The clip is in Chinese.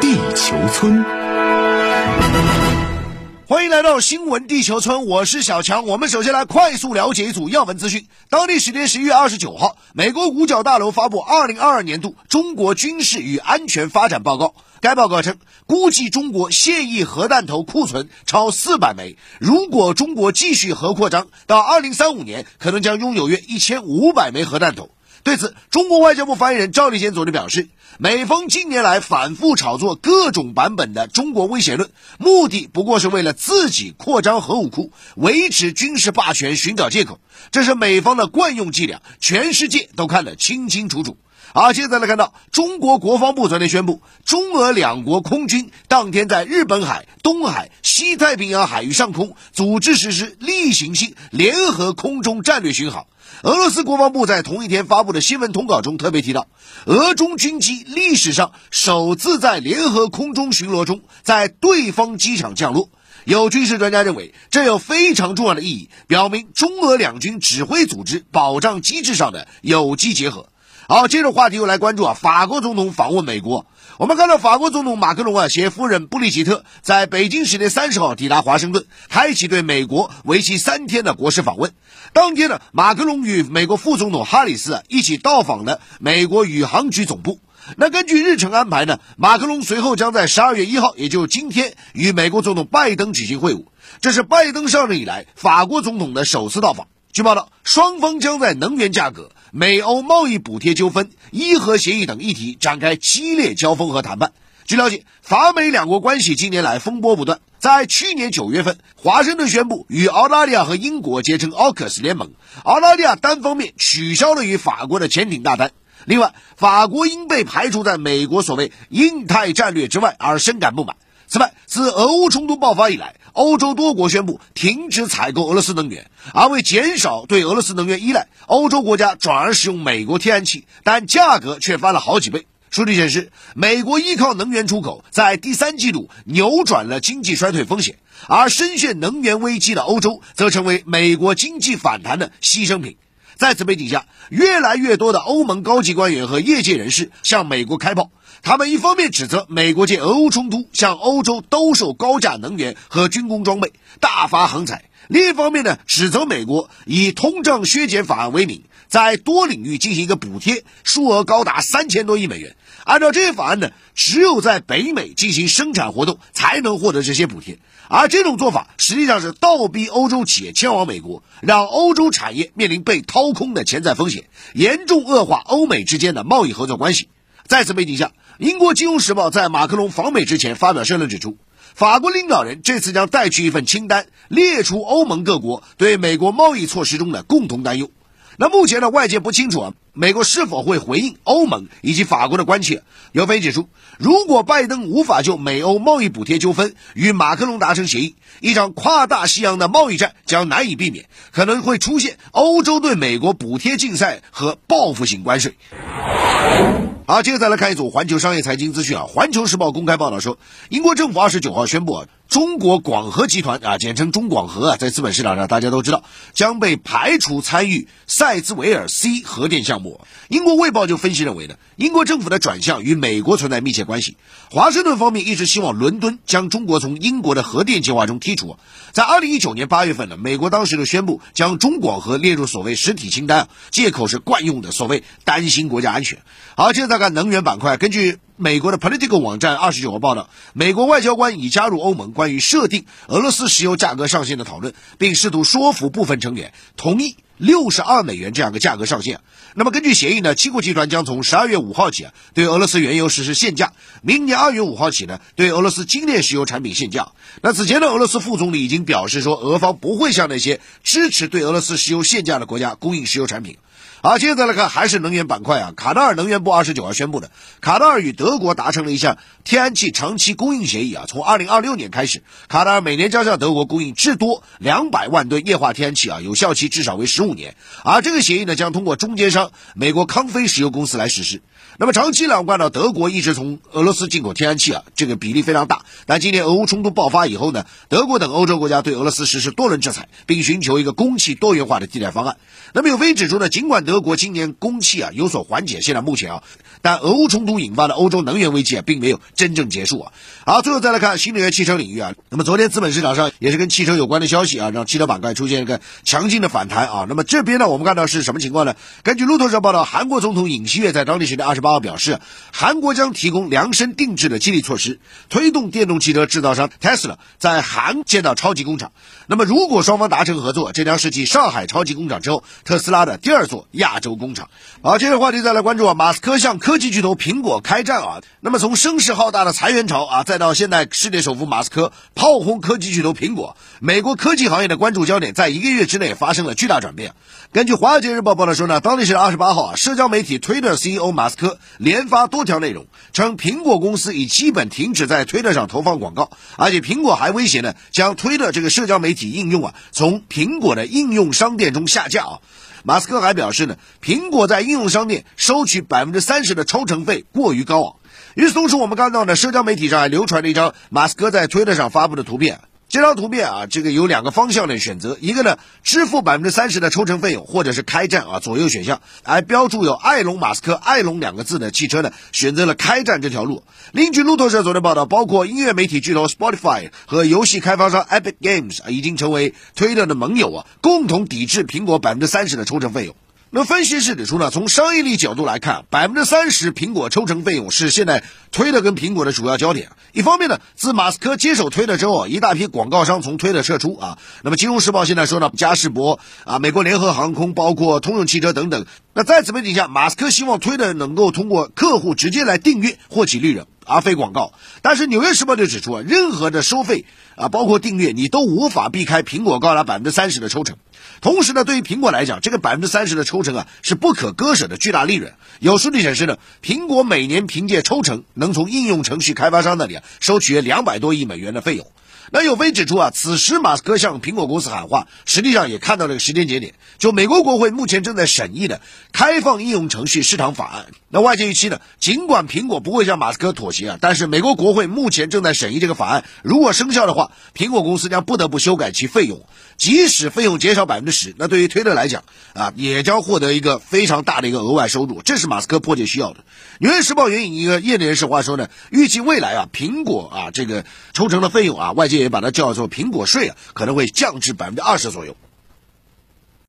地球村，欢迎来到新闻地球村，我是小强。我们首先来快速了解一组要闻资讯。当地时间十一月二十九号，美国五角大楼发布二零二二年度中国军事与安全发展报告。该报告称，估计中国现役核弹头库存超四百枚。如果中国继续核扩张，到二零三五年可能将拥有约一千五百枚核弹头。对此，中国外交部发言人赵立坚昨天表示，美方近年来反复炒作各种版本的中国威胁论，目的不过是为了自己扩张核武库、维持军事霸权寻找借口，这是美方的惯用伎俩，全世界都看得清清楚楚。而现在来看到，中国国防部昨天宣布，中俄两国空军当天在日本海、东海、西太平洋海域上空组织实施例行性联合空中战略巡航。俄罗斯国防部在同一天发布的新闻通稿中特别提到，俄中军机历史上首次在联合空中巡逻中在对方机场降落。有军事专家认为，这有非常重要的意义，表明中俄两军指挥组织保障机制上的有机结合。好，接着话题又来关注啊，法国总统访问美国。我们看到法国总统马克龙啊携夫人布里吉特在北京时间三十号抵达华盛顿，开启对美国为期三天的国事访问。当天呢，马克龙与美国副总统哈里斯啊一起到访了美国宇航局总部。那根据日程安排呢，马克龙随后将在十二月一号，也就是今天，与美国总统拜登举行会晤。这是拜登上任以来法国总统的首次到访。据报道，双方将在能源价格、美欧贸易补贴纠纷、伊核协议等议题展开激烈交锋和谈判。据了解，法美两国关系近年来风波不断。在去年九月份，华盛顿宣布与澳大利亚和英国结成 AUKUS 联盟，澳大利亚单方面取消了与法国的潜艇大单。另外，法国因被排除在美国所谓印太战略之外而深感不满。此外，自俄乌冲突爆发以来，欧洲多国宣布停止采购俄罗斯能源，而为减少对俄罗斯能源依赖，欧洲国家转而使用美国天然气，但价格却翻了好几倍。数据显示，美国依靠能源出口，在第三季度扭转了经济衰退风险，而深陷能源危机的欧洲则成为美国经济反弹的牺牲品。在此背景下，越来越多的欧盟高级官员和业界人士向美国开炮。他们一方面指责美国借俄乌冲突向欧洲兜售高价能源和军工装备，大发横财；另一方面呢，指责美国以通胀削减法案为名，在多领域进行一个补贴，数额高达三千多亿美元。按照这些法案呢，只有在北美进行生产活动才能获得这些补贴。而这种做法实际上是倒逼欧洲企业迁往美国，让欧洲产业面临被掏空的潜在风险，严重恶化欧美之间的贸易合作关系。在此背景下，英国《金融时报》在马克龙访美之前发表社论指出，法国领导人这次将带去一份清单，列出欧盟各国对美国贸易措施中的共同担忧。那目前呢，外界不清楚啊，美国是否会回应欧盟以及法国的关切。有分析指出，如果拜登无法就美欧贸易补贴纠纷与马克龙达成协议，一场跨大西洋的贸易战将难以避免，可能会出现欧洲对美国补贴竞赛和报复性关税。好，接着再来看一组环球商业财经资讯啊。环球时报公开报道说，英国政府二十九号宣布啊，中国广核集团啊，简称中广核啊，在资本市场上大家都知道将被排除参与塞兹维尔 C 核电项目。英国卫报就分析认为呢，英国政府的转向与美国存在密切关系。华盛顿方面一直希望伦敦将中国从英国的核电计划中剔除。在二零一九年八月份呢，美国当时就宣布将中广核列入所谓实体清单，借口是惯用的所谓担心国家安全。好，接着再看能源板块。根据美国的 Political 网站二十九号报道，美国外交官已加入欧盟关于设定俄罗斯石油价格上限的讨论，并试图说服部分成员同意六十二美元这样的价格上限。那么根据协议呢，七国集团将从十二月五号起啊，对俄罗斯原油实施限价；明年二月五号起呢，对俄罗斯精炼石油产品限价。那此前呢，俄罗斯副总理已经表示说，俄方不会向那些支持对俄罗斯石油限价的国家供应石油产品。好，接着来看，还是能源板块啊。卡塔尔能源部二十九号宣布的，卡塔尔与德国达成了一项天然气长期供应协议啊。从二零二六年开始，卡塔尔每年将向德国供应至多两百万吨液化天然气啊，有效期至少为十五年。而这个协议呢，将通过中间商美国康菲石油公司来实施。那么长期来看呢，德国一直从俄罗斯进口天然气啊，这个比例非常大。但今年俄乌冲突爆发以后呢，德国等欧洲国家对俄罗斯实施多轮制裁，并寻求一个供气多元化的替代方案。那么有分析指出呢，尽管德国今年供气啊有所缓解，现在目前啊，但俄乌冲突引发的欧洲能源危机啊，并没有真正结束啊。好，最后再来看新能源汽车领域啊，那么昨天资本市场上也是跟汽车有关的消息啊，让汽车板块出现一个强劲的反弹啊。那么这边呢，我们看到是什么情况呢？根据路透社报道，韩国总统尹锡悦在当地时间二十八号表示，韩国将提供量身定制的激励措施，推动电动汽车制造商 Tesla 在韩建造超级工厂。那么如果双方达成合作，这将是继上海超级工厂之后特斯拉的第二座亚洲工厂。好，接着话题再来关注啊，马斯克向科技巨头苹果开战啊。那么从声势浩大的裁员潮啊，再到现在世界首富马斯克炮轰科技巨头苹果，美国科技行业的关注焦点在一个月之内发生了巨大转变。根据《华尔街日报》报道说呢，当地时间二十八号啊，社交媒体推特 CEO 马斯克连发多条内容，称苹果公司已基本停止在推特上投放广告，而且苹果还威胁呢，将推特这个社交媒体应用啊，从苹果的应用商店中下架啊。马斯克还表示呢，苹果在应用商店收取百分之三十的抽成费过于高昂。与此同时，我们看到呢，社交媒体上还流传了一张马斯克在推特上发布的图片。这张图片啊，这个有两个方向的选择，一个呢支付百分之三十的抽成费用，或者是开战啊，左右选项。而标注有埃隆·马斯克“埃隆”两个字的汽车呢，选择了开战这条路。另据路透社昨天报道，包括音乐媒体巨头 Spotify 和游戏开发商 Epic Games 啊，已经成为推特的盟友啊，共同抵制苹果百分之三十的抽成费用。那分析师指出呢，从商业利益角度来看，百分之三十苹果抽成费用是现在推特跟苹果的主要焦点。一方面呢，自马斯克接手推特之后，一大批广告商从推特撤出啊。那么《金融时报》现在说呢，嘉士伯啊、美国联合航空、包括通用汽车等等。那在此背景下，马斯克希望推特能够通过客户直接来订阅获取利润，而非广告。但是《纽约时报》就指出啊，任何的收费啊，包括订阅，你都无法避开苹果高达百分之三十的抽成。同时呢，对于苹果来讲，这个百分之三十的抽成啊是不可割舍的巨大利润。有数据显示呢，苹果每年凭借抽成能从应用程序开发商那里啊收取两百多亿美元的费用。那有分指出啊，此时马斯克向苹果公司喊话，实际上也看到了一个时间节点，就美国国会目前正在审议的开放应用程序市场法案。那外界预期呢，尽管苹果不会向马斯克妥协啊，但是美国国会目前正在审议这个法案，如果生效的话，苹果公司将不得不修改其费用，即使费用减少百分之十，那对于推特来讲啊，也将获得一个非常大的一个额外收入，这是马斯克迫切需要的。纽约时报援引一个业内人士话说呢，预计未来啊，苹果啊这个抽成的费用啊，外界也把它叫做苹果税啊，可能会降至百分之二十左右。